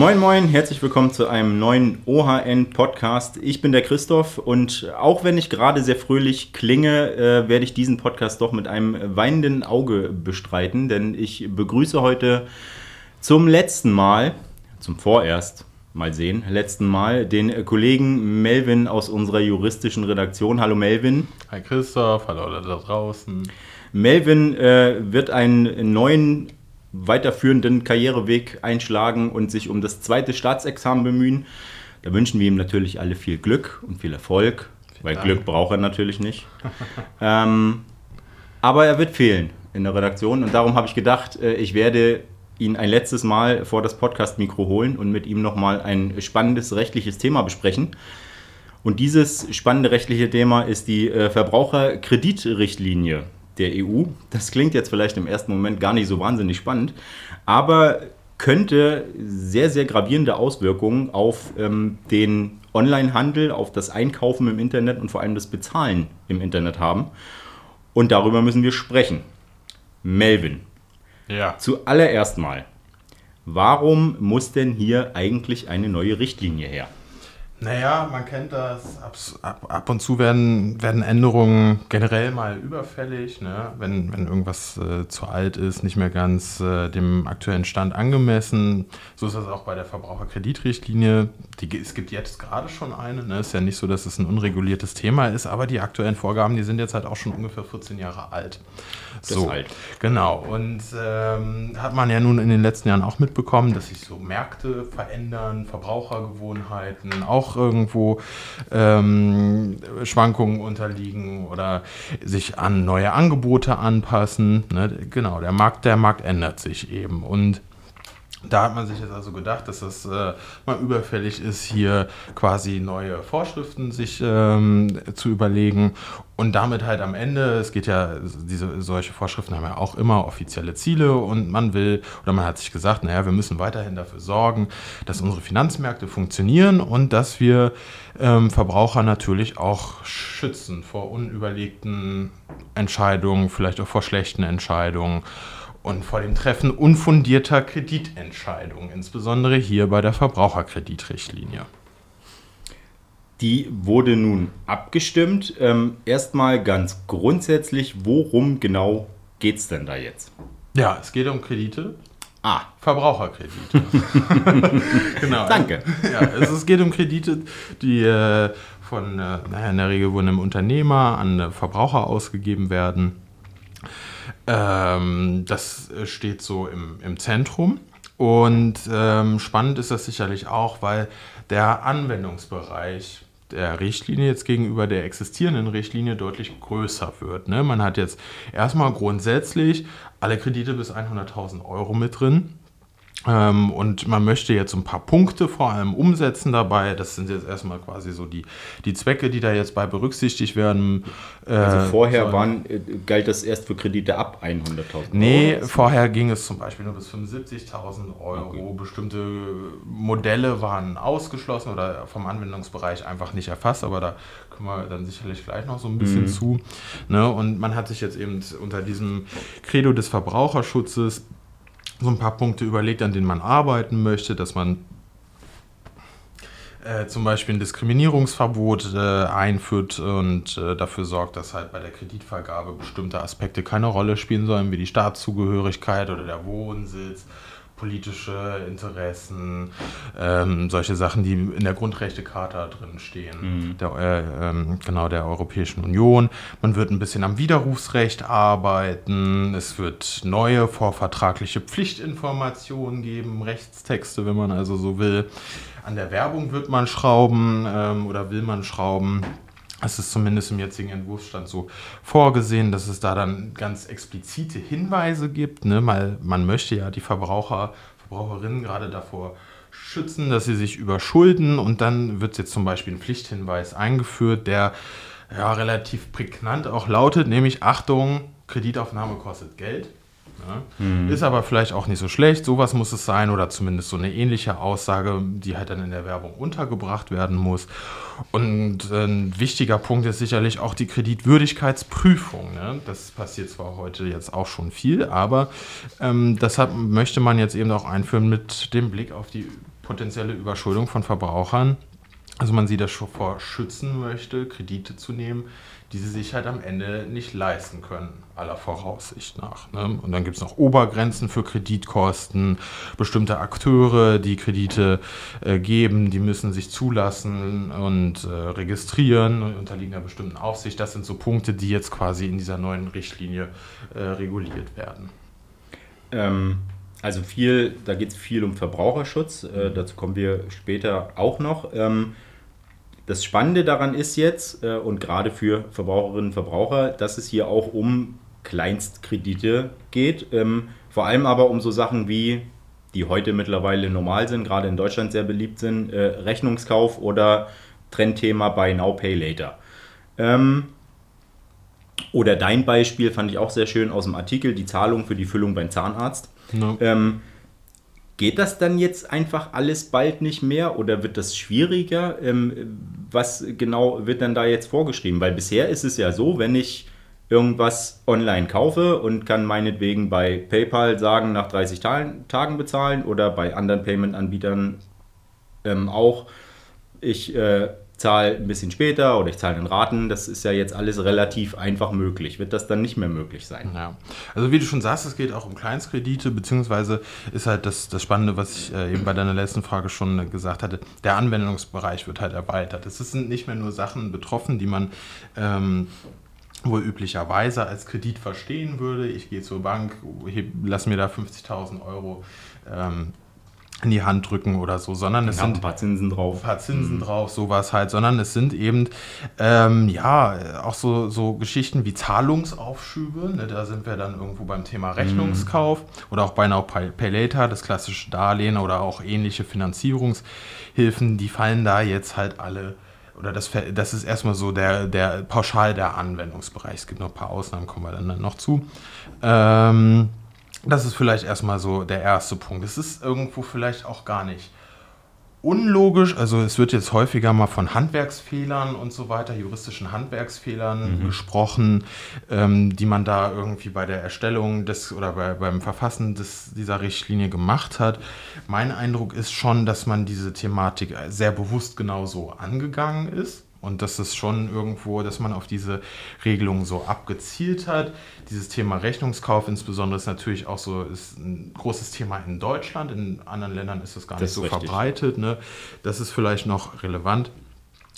Moin Moin, herzlich willkommen zu einem neuen OHN-Podcast. Ich bin der Christoph und auch wenn ich gerade sehr fröhlich klinge, äh, werde ich diesen Podcast doch mit einem weinenden Auge bestreiten, denn ich begrüße heute zum letzten Mal, zum vorerst, mal sehen, letzten Mal, den Kollegen Melvin aus unserer juristischen Redaktion. Hallo Melvin. Hi Christoph, hallo alle da draußen. Melvin äh, wird einen neuen weiterführenden Karriereweg einschlagen und sich um das zweite Staatsexamen bemühen. Da wünschen wir ihm natürlich alle viel Glück und viel Erfolg, Vielen weil Dank. Glück braucht er natürlich nicht. ähm, aber er wird fehlen in der Redaktion und darum habe ich gedacht, äh, ich werde ihn ein letztes Mal vor das Podcast-Mikro holen und mit ihm nochmal ein spannendes rechtliches Thema besprechen. Und dieses spannende rechtliche Thema ist die äh, Verbraucherkreditrichtlinie der EU. Das klingt jetzt vielleicht im ersten Moment gar nicht so wahnsinnig spannend, aber könnte sehr, sehr gravierende Auswirkungen auf ähm, den Onlinehandel, auf das Einkaufen im Internet und vor allem das Bezahlen im Internet haben. Und darüber müssen wir sprechen. Melvin. Ja. Zuallererst mal, warum muss denn hier eigentlich eine neue Richtlinie her? Naja, man kennt das. Ab, ab, und zu werden, werden Änderungen generell mal überfällig, ne? wenn, wenn irgendwas äh, zu alt ist, nicht mehr ganz äh, dem aktuellen Stand angemessen. So ist das auch bei der Verbraucherkreditrichtlinie. Die, es gibt jetzt gerade schon eine. Ne? Ist ja nicht so, dass es ein unreguliertes Thema ist, aber die aktuellen Vorgaben, die sind jetzt halt auch schon ungefähr 14 Jahre alt. Das so, alt. Genau. Und ähm, hat man ja nun in den letzten Jahren auch mitbekommen, dass sich so Märkte verändern, Verbrauchergewohnheiten, auch auch irgendwo ähm, Schwankungen unterliegen oder sich an neue Angebote anpassen. Ne? Genau, der Markt, der Markt ändert sich eben. Und da hat man sich jetzt also gedacht, dass es äh, mal überfällig ist, hier quasi neue Vorschriften sich ähm, zu überlegen. Und damit halt am Ende, es geht ja, diese solche Vorschriften haben ja auch immer offizielle Ziele und man will, oder man hat sich gesagt, naja, wir müssen weiterhin dafür sorgen, dass unsere Finanzmärkte funktionieren und dass wir ähm, Verbraucher natürlich auch schützen vor unüberlegten Entscheidungen, vielleicht auch vor schlechten Entscheidungen und vor dem Treffen unfundierter Kreditentscheidungen, insbesondere hier bei der Verbraucherkreditrichtlinie. Die wurde nun abgestimmt. Ähm, erstmal ganz grundsätzlich, worum genau geht es denn da jetzt? Ja, es geht um Kredite. Ah. Verbraucherkredite. genau. Danke. Ja, es, es, geht um Kredite, die äh, von, äh, naja, in der Regel von einem Unternehmer an Verbraucher ausgegeben werden. Ähm, das äh, steht so im, im Zentrum. Und ähm, spannend ist das sicherlich auch, weil der Anwendungsbereich der Richtlinie jetzt gegenüber der existierenden Richtlinie deutlich größer wird. Ne? Man hat jetzt erstmal grundsätzlich alle Kredite bis 100.000 Euro mit drin. Ähm, und man möchte jetzt ein paar Punkte vor allem umsetzen dabei. Das sind jetzt erstmal quasi so die, die Zwecke, die da jetzt bei berücksichtigt werden. Äh, also vorher waren, äh, galt das erst für Kredite ab 100.000 Euro? Nee, vorher ging es zum Beispiel nur bis 75.000 Euro. Okay. Bestimmte Modelle waren ausgeschlossen oder vom Anwendungsbereich einfach nicht erfasst, aber da kommen wir dann sicherlich gleich noch so ein bisschen mhm. zu. Ne? Und man hat sich jetzt eben unter diesem Credo des Verbraucherschutzes so ein paar Punkte überlegt, an denen man arbeiten möchte, dass man äh, zum Beispiel ein Diskriminierungsverbot äh, einführt und äh, dafür sorgt, dass halt bei der Kreditvergabe bestimmte Aspekte keine Rolle spielen sollen, wie die Staatszugehörigkeit oder der Wohnsitz politische Interessen, ähm, solche Sachen, die in der Grundrechtecharta drin stehen, mhm. der, äh, äh, genau der Europäischen Union. Man wird ein bisschen am Widerrufsrecht arbeiten. Es wird neue vorvertragliche Pflichtinformationen geben, Rechtstexte, wenn man also so will. An der Werbung wird man schrauben ähm, oder will man schrauben. Es ist zumindest im jetzigen Entwurfsstand so vorgesehen, dass es da dann ganz explizite Hinweise gibt. Ne? Weil man möchte ja die Verbraucher, Verbraucherinnen gerade davor schützen, dass sie sich überschulden. Und dann wird jetzt zum Beispiel ein Pflichthinweis eingeführt, der ja, relativ prägnant auch lautet, nämlich Achtung, Kreditaufnahme kostet Geld. Ne? Mhm. Ist aber vielleicht auch nicht so schlecht. Sowas muss es sein oder zumindest so eine ähnliche Aussage, die halt dann in der Werbung untergebracht werden muss. Und ein wichtiger Punkt ist sicherlich auch die Kreditwürdigkeitsprüfung. Ne? Das passiert zwar heute jetzt auch schon viel, aber ähm, deshalb möchte man jetzt eben auch einführen mit dem Blick auf die potenzielle Überschuldung von Verbrauchern. Also man sie davor schützen möchte, Kredite zu nehmen, die sie sich halt am Ende nicht leisten können, aller Voraussicht nach. Ne? Und dann gibt es noch Obergrenzen für Kreditkosten, bestimmte Akteure, die Kredite äh, geben, die müssen sich zulassen und äh, registrieren und unterliegen einer bestimmten Aufsicht. Das sind so Punkte, die jetzt quasi in dieser neuen Richtlinie äh, reguliert werden. Ähm, also viel, da geht es viel um Verbraucherschutz, äh, dazu kommen wir später auch noch. Ähm, das Spannende daran ist jetzt, äh, und gerade für Verbraucherinnen und Verbraucher, dass es hier auch um Kleinstkredite geht. Ähm, vor allem aber um so Sachen wie, die heute mittlerweile normal sind, gerade in Deutschland sehr beliebt sind, äh, Rechnungskauf oder Trendthema bei Now Pay Later. Ähm, oder dein Beispiel fand ich auch sehr schön aus dem Artikel, die Zahlung für die Füllung beim Zahnarzt. No. Ähm, Geht das dann jetzt einfach alles bald nicht mehr oder wird das schwieriger? Ähm, was genau wird dann da jetzt vorgeschrieben? Weil bisher ist es ja so, wenn ich irgendwas online kaufe und kann meinetwegen bei PayPal sagen, nach 30 Tagen bezahlen oder bei anderen Payment-Anbietern ähm, auch, ich äh, zahle ein bisschen später oder ich zahle in Raten. Das ist ja jetzt alles relativ einfach möglich. Wird das dann nicht mehr möglich sein? Ja, also wie du schon sagst, es geht auch um Kleinstkredite, beziehungsweise ist halt das, das Spannende, was ich äh, eben bei deiner letzten Frage schon gesagt hatte, der Anwendungsbereich wird halt erweitert. Es sind nicht mehr nur Sachen betroffen, die man ähm, wohl üblicherweise als Kredit verstehen würde. Ich gehe zur Bank, lass mir da 50.000 Euro ähm, in die Hand drücken oder so, sondern es sind ein paar Zinsen drauf. Ein paar Zinsen mhm. drauf, sowas halt, sondern es sind eben ähm, ja auch so, so Geschichten wie Zahlungsaufschübe. Ne, da sind wir dann irgendwo beim Thema Rechnungskauf mhm. oder auch bei Now Pay, Pay Later, das klassische Darlehen oder auch ähnliche Finanzierungshilfen, die fallen da jetzt halt alle oder das, das ist erstmal so der, der pauschal der Anwendungsbereich. Es gibt noch ein paar Ausnahmen, kommen wir dann noch zu. Ähm, das ist vielleicht erstmal so der erste Punkt. Es ist irgendwo vielleicht auch gar nicht unlogisch. Also es wird jetzt häufiger mal von Handwerksfehlern und so weiter, juristischen Handwerksfehlern mhm. gesprochen, ähm, die man da irgendwie bei der Erstellung des oder bei, beim Verfassen des, dieser Richtlinie gemacht hat. Mein Eindruck ist schon, dass man diese Thematik sehr bewusst genauso angegangen ist. Und das ist schon irgendwo, dass man auf diese Regelung so abgezielt hat. Dieses Thema Rechnungskauf insbesondere ist natürlich auch so ist ein großes Thema in Deutschland. In anderen Ländern ist das gar das nicht so richtig. verbreitet. Ne? Das ist vielleicht noch relevant.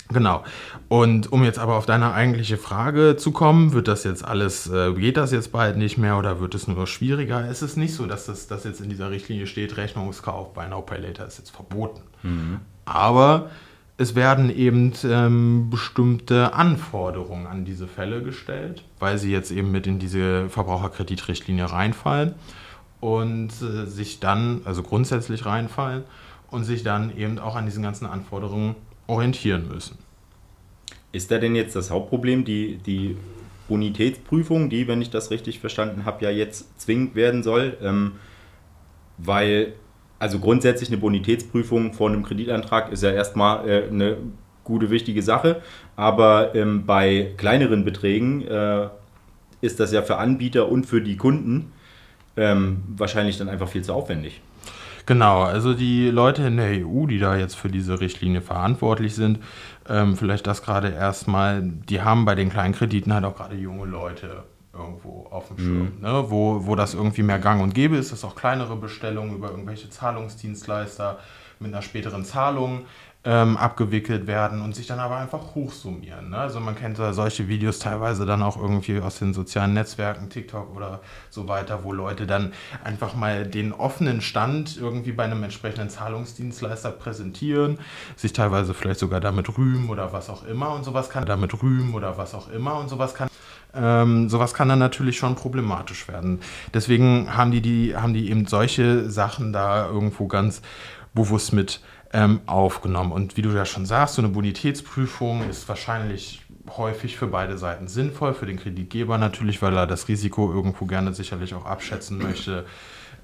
Genau. Und um jetzt aber auf deine eigentliche Frage zu kommen, wird das jetzt alles, äh, geht das jetzt bald nicht mehr oder wird es nur schwieriger? Es ist nicht so, dass das dass jetzt in dieser Richtlinie steht, Rechnungskauf bei Now Pay Later ist jetzt verboten. Mhm. Aber es werden eben ähm, bestimmte Anforderungen an diese Fälle gestellt, weil sie jetzt eben mit in diese Verbraucherkreditrichtlinie reinfallen und äh, sich dann, also grundsätzlich reinfallen und sich dann eben auch an diesen ganzen Anforderungen orientieren müssen. Ist da denn jetzt das Hauptproblem die, die Bonitätsprüfung, die, wenn ich das richtig verstanden habe, ja jetzt zwingend werden soll? Ähm, weil also grundsätzlich eine Bonitätsprüfung vor einem Kreditantrag ist ja erstmal äh, eine gute, wichtige Sache. Aber ähm, bei kleineren Beträgen äh, ist das ja für Anbieter und für die Kunden ähm, wahrscheinlich dann einfach viel zu aufwendig. Genau, also die Leute in der EU, die da jetzt für diese Richtlinie verantwortlich sind, ähm, vielleicht das gerade erstmal, die haben bei den kleinen Krediten halt auch gerade junge Leute irgendwo auf dem Schirm, mhm. ne? wo, wo das irgendwie mehr gang und gäbe ist, dass auch kleinere Bestellungen über irgendwelche Zahlungsdienstleister mit einer späteren Zahlung ähm, abgewickelt werden und sich dann aber einfach hochsummieren. Ne? Also man kennt ja solche Videos teilweise dann auch irgendwie aus den sozialen Netzwerken, TikTok oder so weiter, wo Leute dann einfach mal den offenen Stand irgendwie bei einem entsprechenden Zahlungsdienstleister präsentieren, sich teilweise vielleicht sogar damit rühmen oder was auch immer und sowas kann damit rühmen oder was auch immer und sowas kann ähm, sowas kann dann natürlich schon problematisch werden. Deswegen haben die, die, haben die eben solche Sachen da irgendwo ganz bewusst mit ähm, aufgenommen. Und wie du ja schon sagst, so eine Bonitätsprüfung ist wahrscheinlich häufig für beide Seiten sinnvoll. Für den Kreditgeber natürlich, weil er das Risiko irgendwo gerne sicherlich auch abschätzen möchte,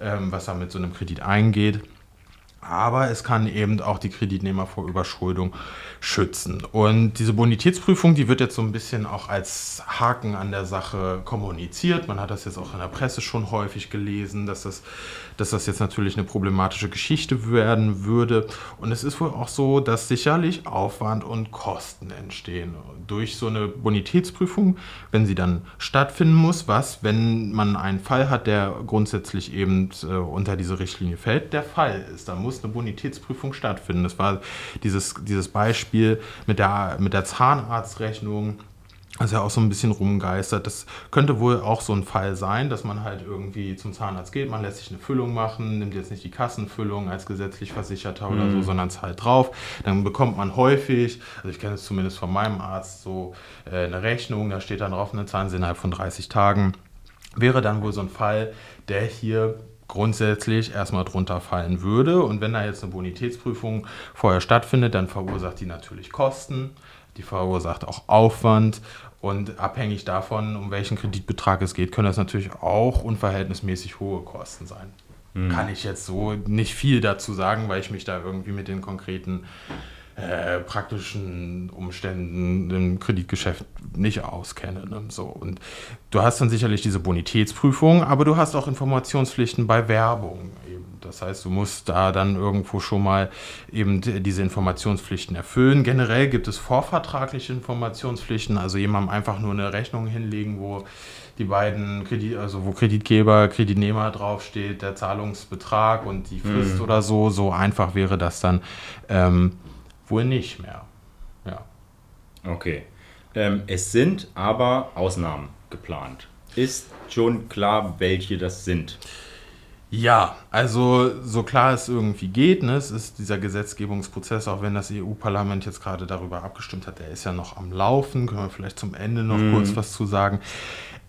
ähm, was er mit so einem Kredit eingeht. Aber es kann eben auch die Kreditnehmer vor Überschuldung schützen. Und diese Bonitätsprüfung, die wird jetzt so ein bisschen auch als Haken an der Sache kommuniziert. Man hat das jetzt auch in der Presse schon häufig gelesen, dass das, dass das jetzt natürlich eine problematische Geschichte werden würde. Und es ist wohl auch so, dass sicherlich Aufwand und Kosten entstehen durch so eine Bonitätsprüfung, wenn sie dann stattfinden muss, was, wenn man einen Fall hat, der grundsätzlich eben äh, unter diese Richtlinie fällt, der Fall ist. Da muss eine Bonitätsprüfung stattfinden. Das war dieses, dieses Beispiel mit der, mit der Zahnarztrechnung was ja auch so ein bisschen rumgeistert. Das könnte wohl auch so ein Fall sein, dass man halt irgendwie zum Zahnarzt geht, man lässt sich eine Füllung machen, nimmt jetzt nicht die Kassenfüllung als gesetzlich Versicherter oder so, mhm. sondern zahlt drauf. Dann bekommt man häufig, also ich kenne es zumindest von meinem Arzt, so äh, eine Rechnung, da steht dann drauf, eine zahlen innerhalb von 30 Tagen. Wäre dann wohl so ein Fall, der hier grundsätzlich erstmal drunter fallen würde. Und wenn da jetzt eine Bonitätsprüfung vorher stattfindet, dann verursacht die natürlich Kosten, die verursacht auch Aufwand und abhängig davon, um welchen Kreditbetrag es geht, können das natürlich auch unverhältnismäßig hohe Kosten sein. Mhm. Kann ich jetzt so nicht viel dazu sagen, weil ich mich da irgendwie mit den konkreten äh, praktischen Umständen im Kreditgeschäft nicht auskenne. Ne? So, und du hast dann sicherlich diese Bonitätsprüfung, aber du hast auch Informationspflichten bei Werbung. Eben. Das heißt, du musst da dann irgendwo schon mal eben diese Informationspflichten erfüllen. Generell gibt es vorvertragliche Informationspflichten, also jemandem einfach nur eine Rechnung hinlegen, wo die beiden Kredit, also wo Kreditgeber, Kreditnehmer draufsteht, der Zahlungsbetrag und die Frist mhm. oder so. So einfach wäre das dann. Ähm, wohl nicht mehr. Ja. Okay. Ähm, es sind aber Ausnahmen geplant. Ist schon klar, welche das sind? Ja, also so klar es irgendwie geht, ne, es ist dieser Gesetzgebungsprozess, auch wenn das EU-Parlament jetzt gerade darüber abgestimmt hat, der ist ja noch am Laufen, können wir vielleicht zum Ende noch mhm. kurz was zu sagen.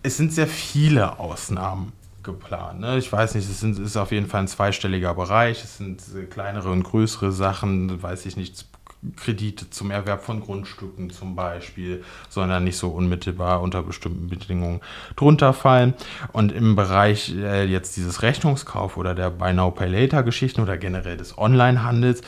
Es sind sehr viele Ausnahmen geplant. Ne? Ich weiß nicht, es sind, ist auf jeden Fall ein zweistelliger Bereich, es sind kleinere und größere Sachen, weiß ich nicht, Kredite zum Erwerb von Grundstücken zum Beispiel, sondern nicht so unmittelbar unter bestimmten Bedingungen drunter fallen. Und im Bereich äh, jetzt dieses Rechnungskauf oder der Buy Now Pay Later Geschichten oder generell des Onlinehandels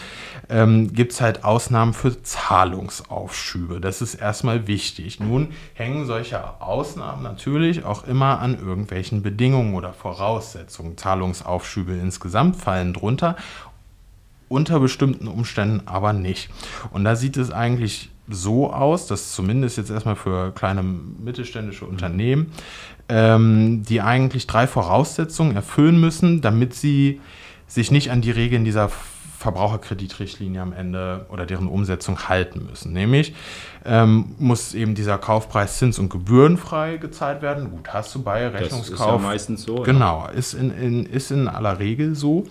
ähm, gibt es halt Ausnahmen für Zahlungsaufschübe. Das ist erstmal wichtig. Nun hängen solche Ausnahmen natürlich auch immer an irgendwelchen Bedingungen oder Voraussetzungen. Zahlungsaufschübe insgesamt fallen drunter unter bestimmten Umständen aber nicht. Und da sieht es eigentlich so aus, dass zumindest jetzt erstmal für kleine mittelständische Unternehmen, ähm, die eigentlich drei Voraussetzungen erfüllen müssen, damit sie sich nicht an die Regeln dieser Verbraucherkreditrichtlinie am Ende oder deren Umsetzung halten müssen. Nämlich ähm, muss eben dieser Kaufpreis zins- und gebührenfrei gezahlt werden. Gut, hast du bei Rechnungskauf. Das ist ja meistens so. Genau, ja. ist, in, in, ist in aller Regel so.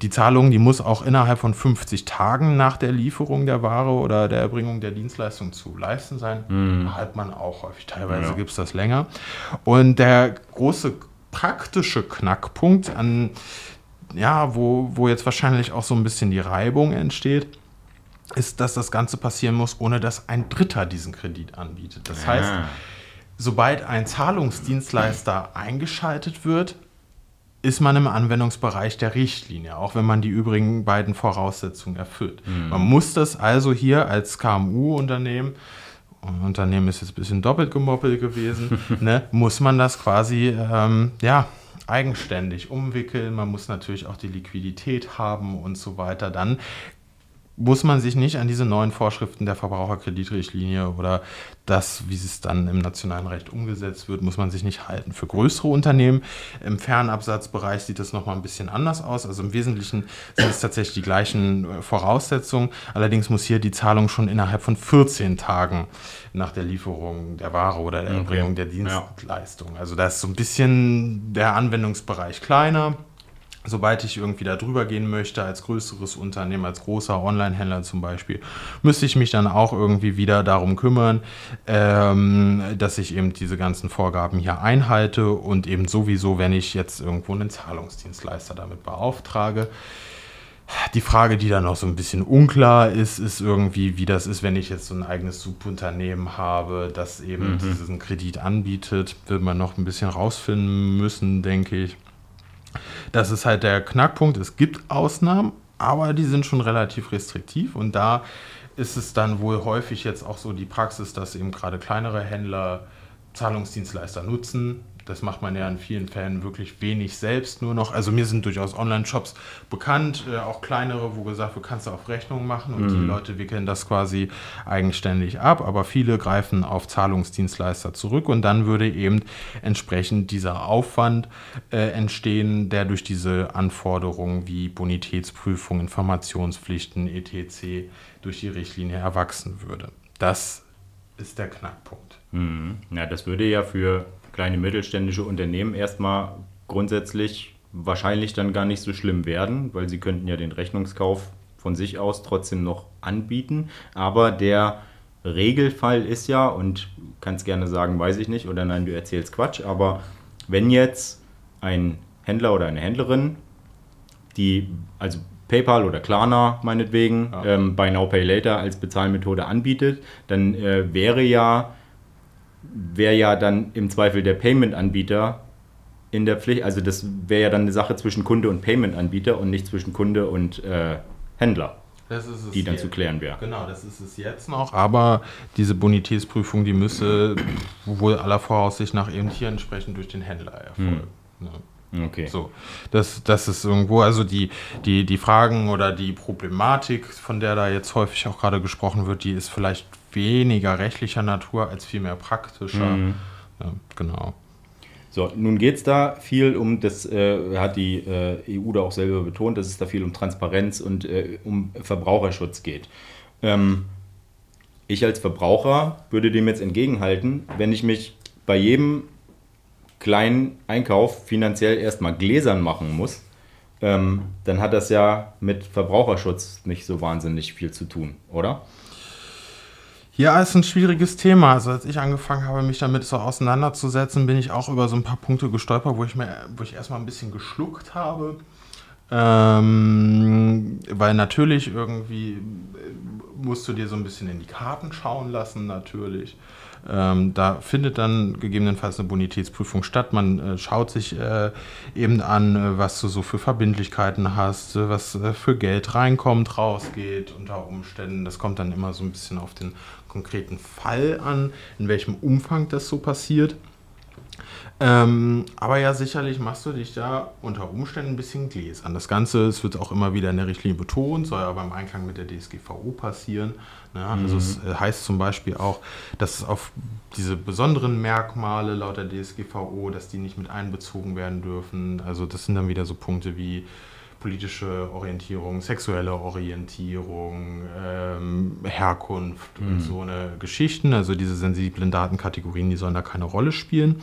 Die Zahlung, die muss auch innerhalb von 50 Tagen nach der Lieferung der Ware oder der Erbringung der Dienstleistung zu leisten sein. Mhm. Hat man auch häufig. Teilweise ja. gibt es das länger. Und der große praktische Knackpunkt an ja, wo, wo jetzt wahrscheinlich auch so ein bisschen die Reibung entsteht, ist, dass das Ganze passieren muss, ohne dass ein Dritter diesen Kredit anbietet. Das ja. heißt, sobald ein Zahlungsdienstleister eingeschaltet wird, ist man im Anwendungsbereich der Richtlinie, auch wenn man die übrigen beiden Voraussetzungen erfüllt. Mhm. Man muss das also hier als KMU-Unternehmen, Unternehmen ist jetzt ein bisschen doppelt gemoppelt gewesen, ne, muss man das quasi ähm, ja, eigenständig umwickeln. Man muss natürlich auch die Liquidität haben und so weiter. Dann muss man sich nicht an diese neuen Vorschriften der Verbraucherkreditrichtlinie oder das, wie es dann im nationalen Recht umgesetzt wird, muss man sich nicht halten. Für größere Unternehmen im Fernabsatzbereich sieht das nochmal ein bisschen anders aus. Also im Wesentlichen sind es tatsächlich die gleichen äh, Voraussetzungen. Allerdings muss hier die Zahlung schon innerhalb von 14 Tagen nach der Lieferung der Ware oder der Erbringung der Dienstleistung. Also da ist so ein bisschen der Anwendungsbereich kleiner sobald ich irgendwie da drüber gehen möchte, als größeres Unternehmen, als großer Online-Händler zum Beispiel, müsste ich mich dann auch irgendwie wieder darum kümmern, ähm, dass ich eben diese ganzen Vorgaben hier einhalte und eben sowieso, wenn ich jetzt irgendwo einen Zahlungsdienstleister damit beauftrage. Die Frage, die dann noch so ein bisschen unklar ist, ist irgendwie, wie das ist, wenn ich jetzt so ein eigenes Subunternehmen habe, das eben mhm. diesen Kredit anbietet. Wird man noch ein bisschen rausfinden müssen, denke ich. Das ist halt der Knackpunkt. Es gibt Ausnahmen, aber die sind schon relativ restriktiv und da ist es dann wohl häufig jetzt auch so die Praxis, dass eben gerade kleinere Händler Zahlungsdienstleister nutzen, das macht man ja in vielen Fällen wirklich wenig selbst nur noch. Also mir sind durchaus Online-Shops bekannt, äh, auch kleinere, wo gesagt wird, kannst du auf Rechnung machen und mhm. die Leute wickeln das quasi eigenständig ab, aber viele greifen auf Zahlungsdienstleister zurück und dann würde eben entsprechend dieser Aufwand äh, entstehen, der durch diese Anforderungen wie Bonitätsprüfung, Informationspflichten, etc. durch die Richtlinie erwachsen würde. Das ist der Knackpunkt. Mhm. Ja, das würde ja für kleine mittelständische Unternehmen erstmal grundsätzlich wahrscheinlich dann gar nicht so schlimm werden, weil sie könnten ja den Rechnungskauf von sich aus trotzdem noch anbieten. Aber der Regelfall ist ja, und kannst gerne sagen, weiß ich nicht, oder nein, du erzählst Quatsch, aber wenn jetzt ein Händler oder eine Händlerin, die, also PayPal oder Klarna meinetwegen, ja. ähm, Buy Now Pay Later als Bezahlmethode anbietet, dann äh, wäre ja wäre ja dann im Zweifel der Payment-Anbieter in der Pflicht. Also das wäre ja dann eine Sache zwischen Kunde und Payment-Anbieter und nicht zwischen Kunde und äh, Händler. die dann jetzt. zu klären wäre. Genau, das ist es jetzt noch. Aber diese Bonitätsprüfung, die müsse wohl aller Voraussicht nach eben hier entsprechend durch den Händler erfolgen. Hm. Ne? Okay. So, das, das ist irgendwo, also die, die, die Fragen oder die Problematik, von der da jetzt häufig auch gerade gesprochen wird, die ist vielleicht weniger rechtlicher Natur als vielmehr praktischer. Mhm. Ja, genau. So, nun geht es da viel um, das äh, hat die äh, EU da auch selber betont, dass es da viel um Transparenz und äh, um Verbraucherschutz geht. Ähm, ich als Verbraucher würde dem jetzt entgegenhalten, wenn ich mich bei jedem kleinen Einkauf finanziell erstmal gläsern machen muss, ähm, dann hat das ja mit Verbraucherschutz nicht so wahnsinnig viel zu tun, oder? Ja, ist ein schwieriges Thema. Also als ich angefangen habe, mich damit so auseinanderzusetzen, bin ich auch über so ein paar Punkte gestolpert, wo ich mir, wo ich erstmal ein bisschen geschluckt habe. Ähm, weil natürlich irgendwie musst du dir so ein bisschen in die Karten schauen lassen, natürlich. Ähm, da findet dann gegebenenfalls eine Bonitätsprüfung statt. Man äh, schaut sich äh, eben an, äh, was du so für Verbindlichkeiten hast, äh, was äh, für Geld reinkommt, rausgeht unter Umständen. Das kommt dann immer so ein bisschen auf den konkreten Fall an, in welchem Umfang das so passiert. Ähm, aber ja, sicherlich machst du dich da unter Umständen ein bisschen gläsern. Das Ganze, es wird auch immer wieder in der Richtlinie betont, soll aber im Einklang mit der DSGVO passieren. Ne? Also mhm. es äh, heißt zum Beispiel auch, dass auf diese besonderen Merkmale laut der DSGVO, dass die nicht mit einbezogen werden dürfen. Also das sind dann wieder so Punkte wie politische Orientierung, sexuelle Orientierung, ähm, Herkunft mhm. und so eine Geschichten. Also diese sensiblen Datenkategorien, die sollen da keine Rolle spielen.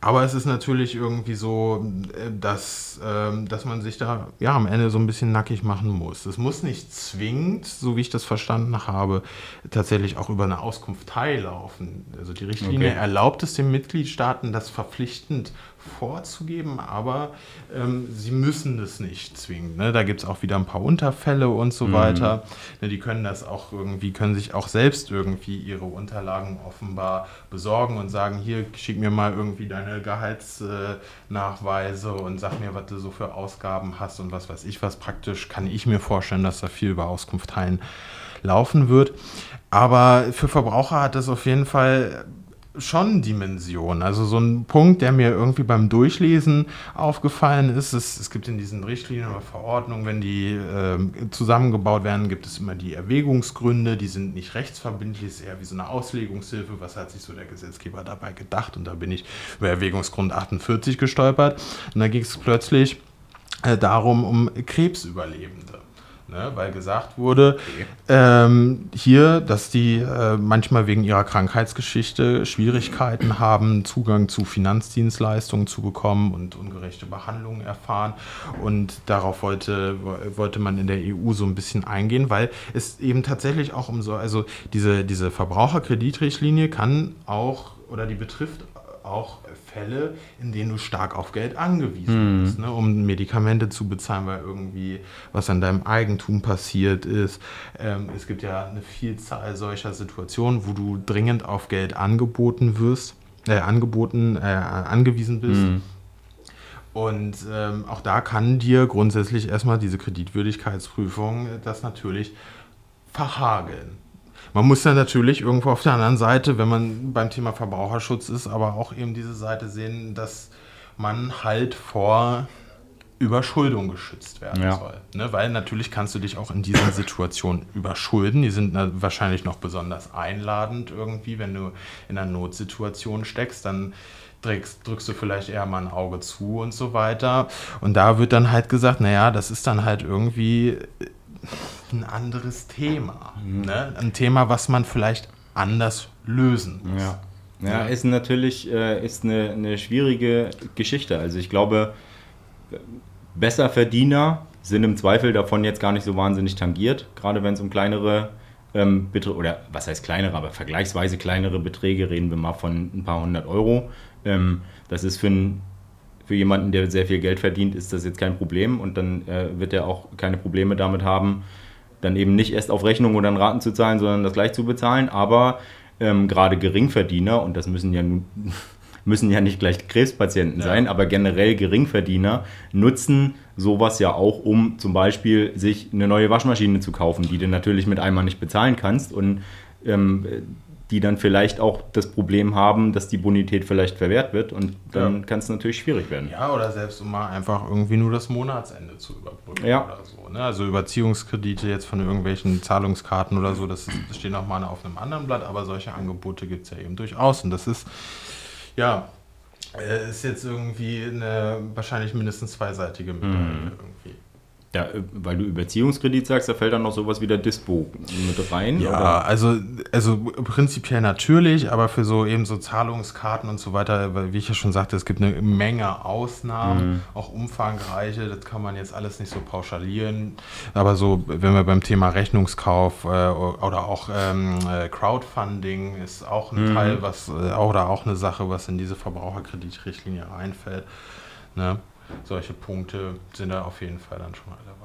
Aber es ist natürlich irgendwie so, äh, dass, ähm, dass man sich da ja am Ende so ein bisschen nackig machen muss. Es muss nicht zwingend, so wie ich das verstanden habe, tatsächlich auch über eine Auskunftei laufen. Also die Richtlinie okay. erlaubt es den Mitgliedstaaten, das verpflichtend vorzugeben, aber ähm, sie müssen es nicht zwingen. Ne? Da gibt es auch wieder ein paar Unterfälle und so mhm. weiter. Ne, die können das auch irgendwie, können sich auch selbst irgendwie ihre Unterlagen offenbar besorgen und sagen, hier, schick mir mal irgendwie deine Gehaltsnachweise äh, und sag mir, was du so für Ausgaben hast und was weiß ich was. Praktisch kann ich mir vorstellen, dass da viel über Auskunft teilen laufen wird. Aber für Verbraucher hat das auf jeden Fall schon Dimension. Also so ein Punkt, der mir irgendwie beim Durchlesen aufgefallen ist, es, es gibt in diesen Richtlinien oder Verordnungen, wenn die äh, zusammengebaut werden, gibt es immer die Erwägungsgründe, die sind nicht rechtsverbindlich, ist eher wie so eine Auslegungshilfe, was hat sich so der Gesetzgeber dabei gedacht und da bin ich über Erwägungsgrund 48 gestolpert und da ging es plötzlich äh, darum, um Krebsüberlebende. Ne, weil gesagt wurde, okay. ähm, hier, dass die äh, manchmal wegen ihrer Krankheitsgeschichte Schwierigkeiten haben, Zugang zu Finanzdienstleistungen zu bekommen und ungerechte Behandlungen erfahren. Und darauf wollte, wollte man in der EU so ein bisschen eingehen, weil es eben tatsächlich auch um so, also diese, diese Verbraucherkreditrichtlinie kann auch oder die betrifft auch Fälle, in denen du stark auf Geld angewiesen mhm. bist, ne, um Medikamente zu bezahlen, weil irgendwie was an deinem Eigentum passiert ist. Ähm, es gibt ja eine Vielzahl solcher Situationen, wo du dringend auf Geld angeboten wirst, äh, angeboten, äh, angewiesen bist. Mhm. Und ähm, auch da kann dir grundsätzlich erstmal diese Kreditwürdigkeitsprüfung das natürlich verhageln. Man muss dann natürlich irgendwo auf der anderen Seite, wenn man beim Thema Verbraucherschutz ist, aber auch eben diese Seite sehen, dass man halt vor Überschuldung geschützt werden ja. soll. Ne? Weil natürlich kannst du dich auch in diesen Situationen überschulden. Die sind wahrscheinlich noch besonders einladend irgendwie, wenn du in einer Notsituation steckst, dann drückst, drückst du vielleicht eher mal ein Auge zu und so weiter. Und da wird dann halt gesagt, naja, das ist dann halt irgendwie ein anderes Thema. Mhm. Ne? Ein Thema, was man vielleicht anders lösen muss. Ja. Ja, ist natürlich äh, ist eine, eine schwierige Geschichte. Also ich glaube, Besserverdiener sind im Zweifel davon jetzt gar nicht so wahnsinnig tangiert, gerade wenn es um kleinere ähm, Beträge, oder was heißt kleinere, aber vergleichsweise kleinere Beträge, reden wir mal von ein paar hundert Euro. Ähm, das ist für, ein, für jemanden, der sehr viel Geld verdient, ist das jetzt kein Problem und dann äh, wird er auch keine Probleme damit haben, dann eben nicht erst auf Rechnung oder an Raten zu zahlen, sondern das gleich zu bezahlen. Aber ähm, gerade Geringverdiener, und das müssen ja nun müssen ja nicht gleich Krebspatienten ja. sein, aber generell Geringverdiener nutzen sowas ja auch, um zum Beispiel sich eine neue Waschmaschine zu kaufen, die du natürlich mit einmal nicht bezahlen kannst und ähm, die dann vielleicht auch das Problem haben, dass die Bonität vielleicht verwehrt wird und dann ja. kann es natürlich schwierig werden. Ja, oder selbst um mal einfach irgendwie nur das Monatsende zu überbrücken ja. oder so. Ne? Also Überziehungskredite jetzt von irgendwelchen Zahlungskarten oder so, das, das steht auch mal auf einem anderen Blatt, aber solche Angebote gibt es ja eben durchaus und das ist ja, äh, ist jetzt irgendwie eine wahrscheinlich mindestens zweiseitige Medaille mhm. irgendwie. Ja, äh, weil du Überziehungskredit sagst, da fällt dann noch sowas wie der Dispo mit rein? Ja, oder? also, also prinzipiell natürlich, aber für so eben so Zahlungskarten und so weiter, wie ich ja schon sagte, es gibt eine Menge Ausnahmen, mhm. auch umfangreiche, das kann man jetzt alles nicht so pauschalieren. Aber so, wenn wir beim Thema Rechnungskauf äh, oder auch ähm, äh, Crowdfunding ist auch ein mhm. Teil, was äh, oder auch eine Sache, was in diese Verbraucherkreditrichtlinie reinfällt. Ne? Solche Punkte sind da auf jeden Fall dann schon relevant.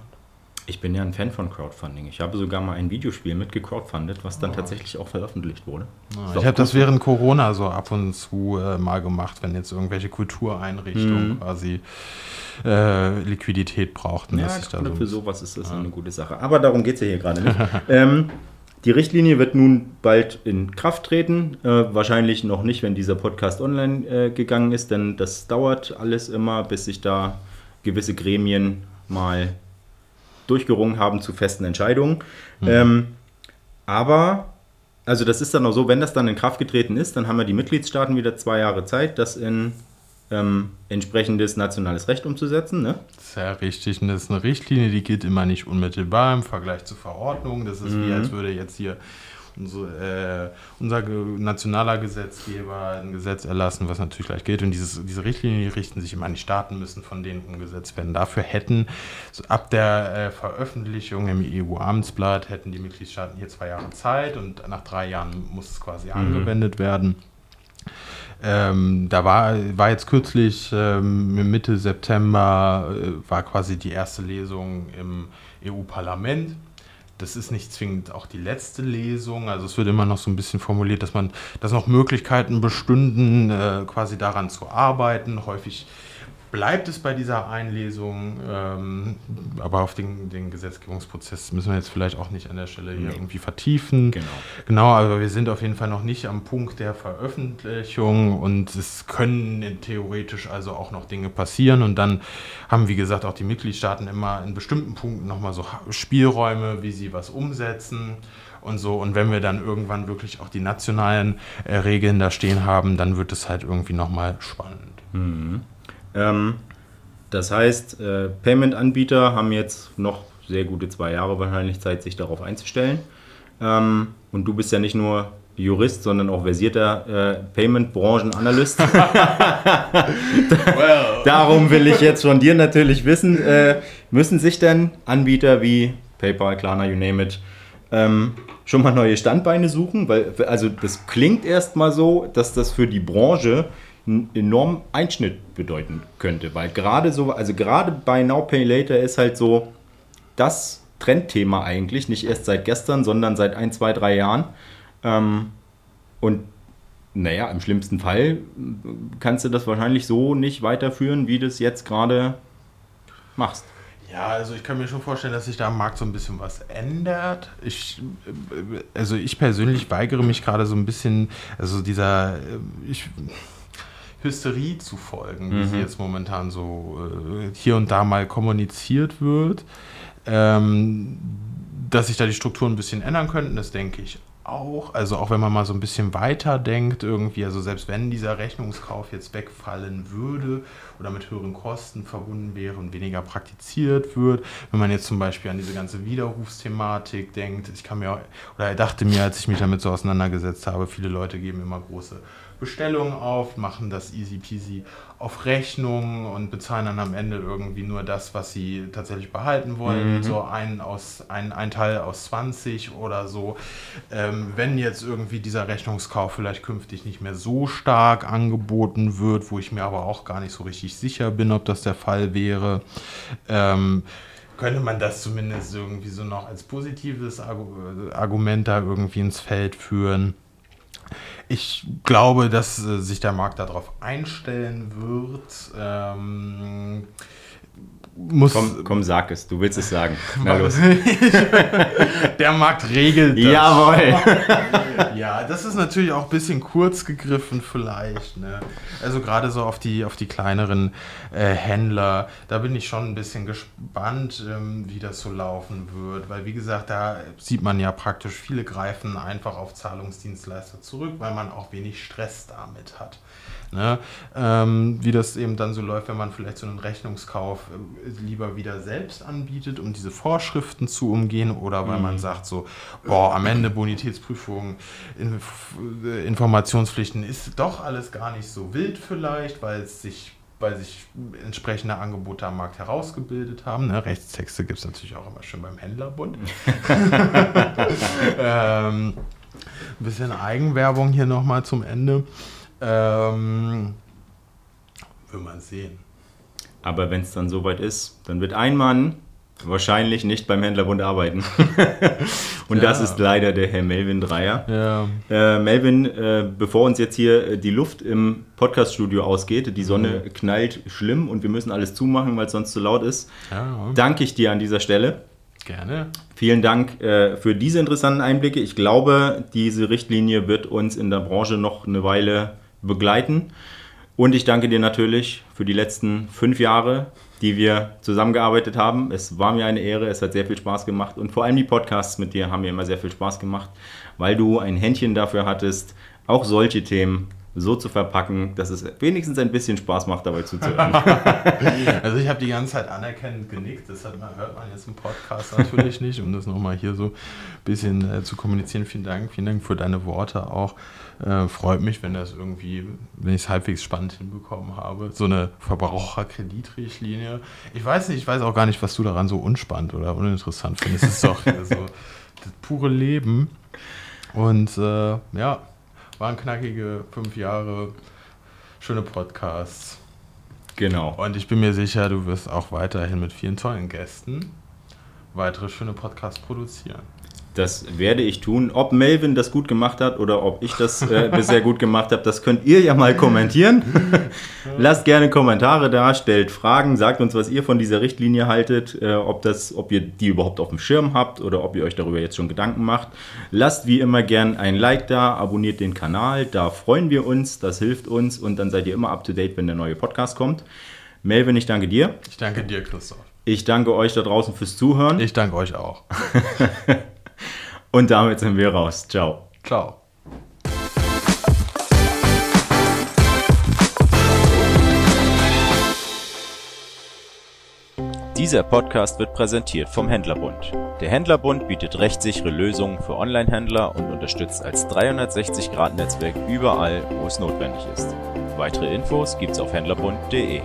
Ich bin ja ein Fan von Crowdfunding. Ich habe sogar mal ein Videospiel mit gecrowdfundet, was dann oh. tatsächlich auch veröffentlicht wurde. Oh, ich habe das während Corona so ab und zu äh, mal gemacht, wenn jetzt irgendwelche Kultureinrichtungen mhm. quasi äh, Liquidität brauchten. Ja, dass ich da so für sowas ist das ja. eine gute Sache. Aber darum geht es ja hier gerade nicht. ähm, die Richtlinie wird nun bald in Kraft treten. Äh, wahrscheinlich noch nicht, wenn dieser Podcast online äh, gegangen ist, denn das dauert alles immer, bis sich da gewisse Gremien mal durchgerungen haben zu festen Entscheidungen. Mhm. Ähm, aber, also das ist dann auch so, wenn das dann in Kraft getreten ist, dann haben wir die Mitgliedstaaten wieder zwei Jahre Zeit, das in ähm, entsprechendes nationales Recht umzusetzen. Ne? Sehr richtig. Und das ist eine Richtlinie, die gilt immer nicht unmittelbar im Vergleich zur Verordnung. Das ist mhm. wie, als würde jetzt hier unser, äh, unser nationaler Gesetzgeber ein Gesetz erlassen, was natürlich gleich gilt. Und dieses, diese Richtlinien die richten sich immer an die Staaten, müssen von denen umgesetzt werden. Dafür hätten so ab der äh, Veröffentlichung im EU-Amtsblatt hätten die Mitgliedstaaten hier zwei Jahre Zeit und nach drei Jahren muss es quasi mhm. angewendet werden. Ähm, da war, war jetzt kürzlich ähm, Mitte September äh, war quasi die erste Lesung im EU-Parlament. Das ist nicht zwingend auch die letzte Lesung. Also es wird immer noch so ein bisschen formuliert, dass man, dass noch Möglichkeiten bestünden, äh, quasi daran zu arbeiten. Häufig bleibt es bei dieser Einlesung, ähm, aber auf den, den, Gesetzgebungsprozess müssen wir jetzt vielleicht auch nicht an der Stelle hier nee. irgendwie vertiefen. Genau. Genau, aber wir sind auf jeden Fall noch nicht am Punkt der Veröffentlichung und es können theoretisch also auch noch Dinge passieren und dann haben, wie gesagt, auch die Mitgliedstaaten immer in bestimmten Punkten nochmal so Spielräume, wie sie was umsetzen und so. Und wenn wir dann irgendwann wirklich auch die nationalen äh, Regeln da stehen haben, dann wird es halt irgendwie nochmal spannend. Mhm. Ähm, das heißt, äh, Payment-Anbieter haben jetzt noch sehr gute zwei Jahre wahrscheinlich Zeit, sich darauf einzustellen. Ähm, und du bist ja nicht nur Jurist, sondern auch versierter äh, Payment-Branchen-Analyst. Darum will ich jetzt von dir natürlich wissen, äh, müssen sich denn Anbieter wie PayPal, Klarna, you name it, ähm, schon mal neue Standbeine suchen? Weil, also das klingt erstmal so, dass das für die Branche einen enormen Einschnitt bedeuten könnte. Weil gerade so, also gerade bei Now Pay Later ist halt so das Trendthema eigentlich, nicht erst seit gestern, sondern seit ein, zwei, drei Jahren. Ähm, und Naja, im schlimmsten Fall kannst du das wahrscheinlich so nicht weiterführen, wie du es jetzt gerade machst. Ja, also ich kann mir schon vorstellen, dass sich da am Markt so ein bisschen was ändert. Ich, also ich persönlich weigere mich gerade so ein bisschen, also dieser, ich, Hysterie zu folgen, wie mhm. sie jetzt momentan so äh, hier und da mal kommuniziert wird. Ähm, dass sich da die Strukturen ein bisschen ändern könnten, das denke ich auch. Also auch wenn man mal so ein bisschen weiter denkt, irgendwie, also selbst wenn dieser Rechnungskauf jetzt wegfallen würde oder mit höheren Kosten verbunden wäre und weniger praktiziert wird, wenn man jetzt zum Beispiel an diese ganze Widerrufsthematik denkt, ich kann mir, oder er dachte mir, als ich mich damit so auseinandergesetzt habe, viele Leute geben immer große Bestellungen auf, machen das easy peasy auf Rechnung und bezahlen dann am Ende irgendwie nur das, was sie tatsächlich behalten wollen. Mhm. So ein, aus, ein, ein Teil aus 20 oder so. Ähm, wenn jetzt irgendwie dieser Rechnungskauf vielleicht künftig nicht mehr so stark angeboten wird, wo ich mir aber auch gar nicht so richtig sicher bin, ob das der Fall wäre, ähm, könnte man das zumindest irgendwie so noch als positives Argument da irgendwie ins Feld führen. Ich glaube, dass äh, sich der Markt darauf einstellen wird. Ähm, muss komm, komm, sag es. Du willst es sagen. Na los. Der Markt regelt das. Jawohl. Ja, das ist natürlich auch ein bisschen kurz gegriffen vielleicht. Ne? Also gerade so auf die, auf die kleineren äh, Händler, da bin ich schon ein bisschen gespannt, ähm, wie das so laufen wird. Weil wie gesagt, da sieht man ja praktisch, viele greifen einfach auf Zahlungsdienstleister zurück, weil man auch wenig Stress damit hat. Ne? Ähm, wie das eben dann so läuft, wenn man vielleicht so einen Rechnungskauf äh, lieber wieder selbst anbietet, um diese Vorschriften zu umgehen, oder weil mhm. man sagt so, boah, am Ende Bonitätsprüfung, Inf äh, Informationspflichten ist doch alles gar nicht so wild vielleicht, weil es sich weil sich entsprechende Angebote am Markt herausgebildet haben. Ne? Rechtstexte gibt es natürlich auch immer schön beim Händlerbund. ähm, ein bisschen Eigenwerbung hier nochmal zum Ende. Ähm, will man sehen. Aber wenn es dann soweit ist, dann wird ein Mann wahrscheinlich nicht beim Händlerbund arbeiten. Und ja. das ist leider der Herr Melvin Dreier. Ja. Äh, Melvin, äh, bevor uns jetzt hier die Luft im Podcaststudio ausgeht, die Sonne mhm. knallt schlimm und wir müssen alles zumachen, weil es sonst zu laut ist, ja. danke ich dir an dieser Stelle. Gerne. Vielen Dank äh, für diese interessanten Einblicke. Ich glaube, diese Richtlinie wird uns in der Branche noch eine Weile begleiten. Und ich danke dir natürlich für die letzten fünf Jahre, die wir zusammengearbeitet haben. Es war mir eine Ehre, es hat sehr viel Spaß gemacht und vor allem die Podcasts mit dir haben mir immer sehr viel Spaß gemacht, weil du ein Händchen dafür hattest, auch solche Themen so zu verpacken, dass es wenigstens ein bisschen Spaß macht, dabei zuzuhören. also ich habe die ganze Zeit anerkennend genickt, das hört man, hört man jetzt im Podcast natürlich nicht, um das nochmal hier so ein bisschen äh, zu kommunizieren. Vielen Dank, vielen Dank für deine Worte auch. Äh, freut mich, wenn das irgendwie, wenn ich es halbwegs spannend hinbekommen habe. So eine Verbraucherkreditrichtlinie. Ich weiß nicht, ich weiß auch gar nicht, was du daran so unspannend oder uninteressant findest. Es ist doch so das pure Leben. Und äh, ja, waren knackige fünf Jahre, schöne Podcasts. Genau. Und ich bin mir sicher, du wirst auch weiterhin mit vielen tollen Gästen weitere schöne Podcasts produzieren. Das werde ich tun. Ob Melvin das gut gemacht hat oder ob ich das äh, bisher gut gemacht habe, das könnt ihr ja mal kommentieren. Lasst gerne Kommentare da, stellt Fragen, sagt uns, was ihr von dieser Richtlinie haltet, äh, ob, das, ob ihr die überhaupt auf dem Schirm habt oder ob ihr euch darüber jetzt schon Gedanken macht. Lasst wie immer gern ein Like da, abonniert den Kanal, da freuen wir uns, das hilft uns und dann seid ihr immer up to date, wenn der neue Podcast kommt. Melvin, ich danke dir. Ich danke dir, Christoph. Ich danke euch da draußen fürs Zuhören. Ich danke euch auch. Und damit sind wir raus. Ciao. Ciao. Dieser Podcast wird präsentiert vom Händlerbund. Der Händlerbund bietet rechtssichere Lösungen für Online-Händler und unterstützt als 360-Grad-Netzwerk überall, wo es notwendig ist. Weitere Infos gibt's auf händlerbund.de.